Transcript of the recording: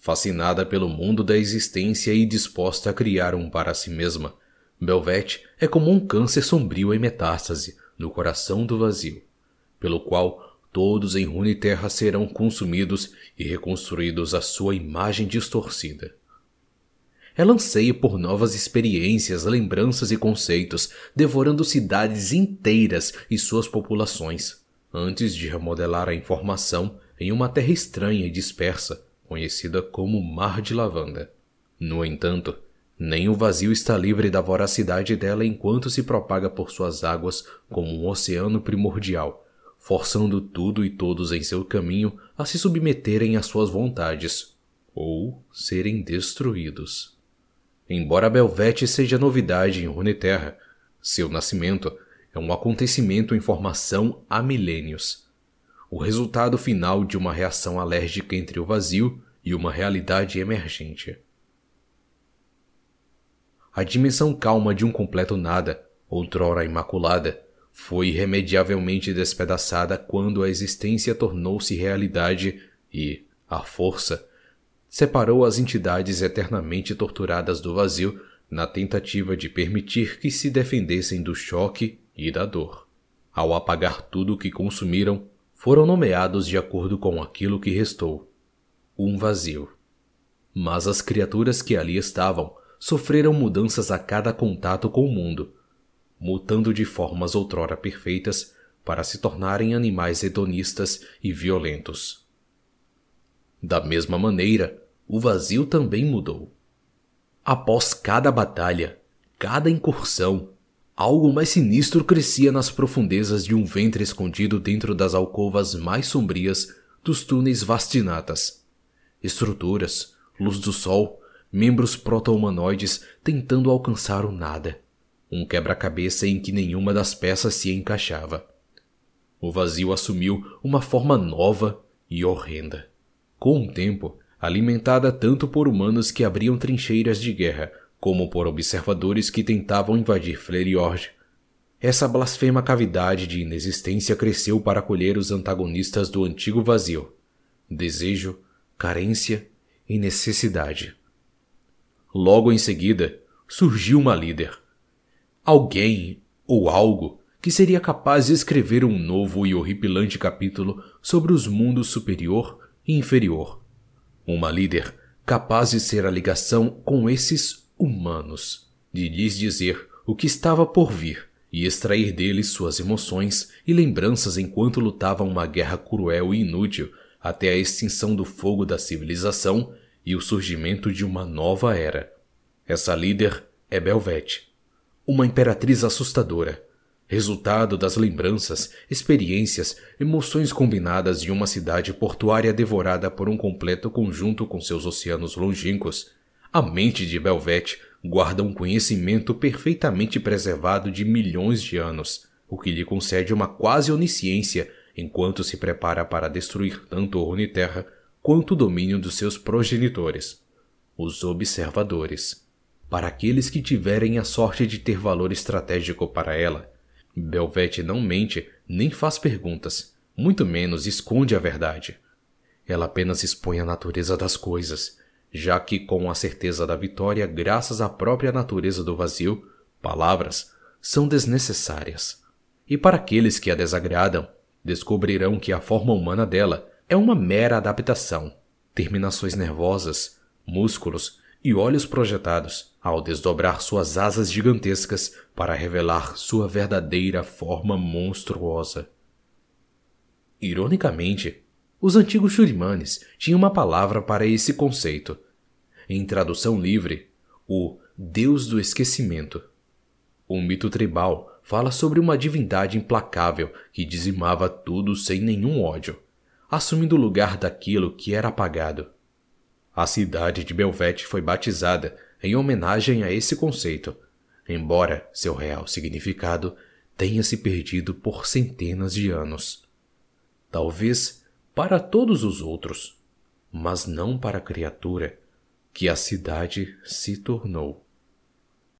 Fascinada pelo mundo da existência e disposta a criar um para si mesma, Belvete é como um câncer sombrio em metástase no coração do vazio, pelo qual todos em Runeterra serão consumidos e reconstruídos à sua imagem distorcida. Ela anseia por novas experiências, lembranças e conceitos, devorando cidades inteiras e suas populações, antes de remodelar a informação em uma terra estranha e dispersa, conhecida como Mar de Lavanda. No entanto, nem o vazio está livre da voracidade dela enquanto se propaga por suas águas como um oceano primordial, forçando tudo e todos em seu caminho a se submeterem às suas vontades ou serem destruídos. Embora Belvete seja novidade em Runeterra, seu nascimento é um acontecimento em formação há milênios o resultado final de uma reação alérgica entre o vazio e uma realidade emergente. A dimensão calma de um completo nada, outrora imaculada, foi irremediavelmente despedaçada quando a existência tornou-se realidade e, à força, separou as entidades eternamente torturadas do vazio na tentativa de permitir que se defendessem do choque e da dor. Ao apagar tudo o que consumiram, foram nomeados de acordo com aquilo que restou um vazio. Mas as criaturas que ali estavam sofreram mudanças a cada contato com o mundo, mutando de formas outrora perfeitas para se tornarem animais hedonistas e violentos. Da mesma maneira, o vazio também mudou. Após cada batalha, cada incursão, Algo mais sinistro crescia nas profundezas de um ventre escondido dentro das alcovas mais sombrias dos túneis vastinatas. Estruturas, luz do sol, membros proto-humanoides tentando alcançar o nada. Um quebra-cabeça em que nenhuma das peças se encaixava. O vazio assumiu uma forma nova e horrenda. Com o tempo, alimentada tanto por humanos que abriam trincheiras de guerra como por observadores que tentavam invadir Fleriorge. Essa blasfema cavidade de inexistência cresceu para acolher os antagonistas do antigo vazio: desejo, carência e necessidade. Logo em seguida, surgiu uma líder. Alguém ou algo que seria capaz de escrever um novo e horripilante capítulo sobre os mundos superior e inferior. Uma líder capaz de ser a ligação com esses humanos, de lhes dizer o que estava por vir e extrair deles suas emoções e lembranças enquanto lutavam uma guerra cruel e inútil até a extinção do fogo da civilização e o surgimento de uma nova era. Essa líder é Belvete, uma imperatriz assustadora, resultado das lembranças, experiências, emoções combinadas de uma cidade portuária devorada por um completo conjunto com seus oceanos longínquos a mente de Belvete guarda um conhecimento perfeitamente preservado de milhões de anos, o que lhe concede uma quase onisciência enquanto se prepara para destruir tanto Runeterra quanto o domínio dos seus progenitores, os observadores. Para aqueles que tiverem a sorte de ter valor estratégico para ela, Belvete não mente nem faz perguntas, muito menos esconde a verdade. Ela apenas expõe a natureza das coisas já que, com a certeza da vitória, graças à própria natureza do vazio, palavras são desnecessárias. E para aqueles que a desagradam, descobrirão que a forma humana dela é uma mera adaptação, terminações nervosas, músculos e olhos projetados ao desdobrar suas asas gigantescas para revelar sua verdadeira forma monstruosa. Ironicamente, os antigos Shurimanes tinham uma palavra para esse conceito. Em tradução livre, o Deus do Esquecimento. O mito tribal fala sobre uma divindade implacável que dizimava tudo sem nenhum ódio, assumindo o lugar daquilo que era apagado. A cidade de Belvete foi batizada em homenagem a esse conceito, embora seu real significado tenha se perdido por centenas de anos. Talvez para todos os outros, mas não para a criatura que a cidade se tornou.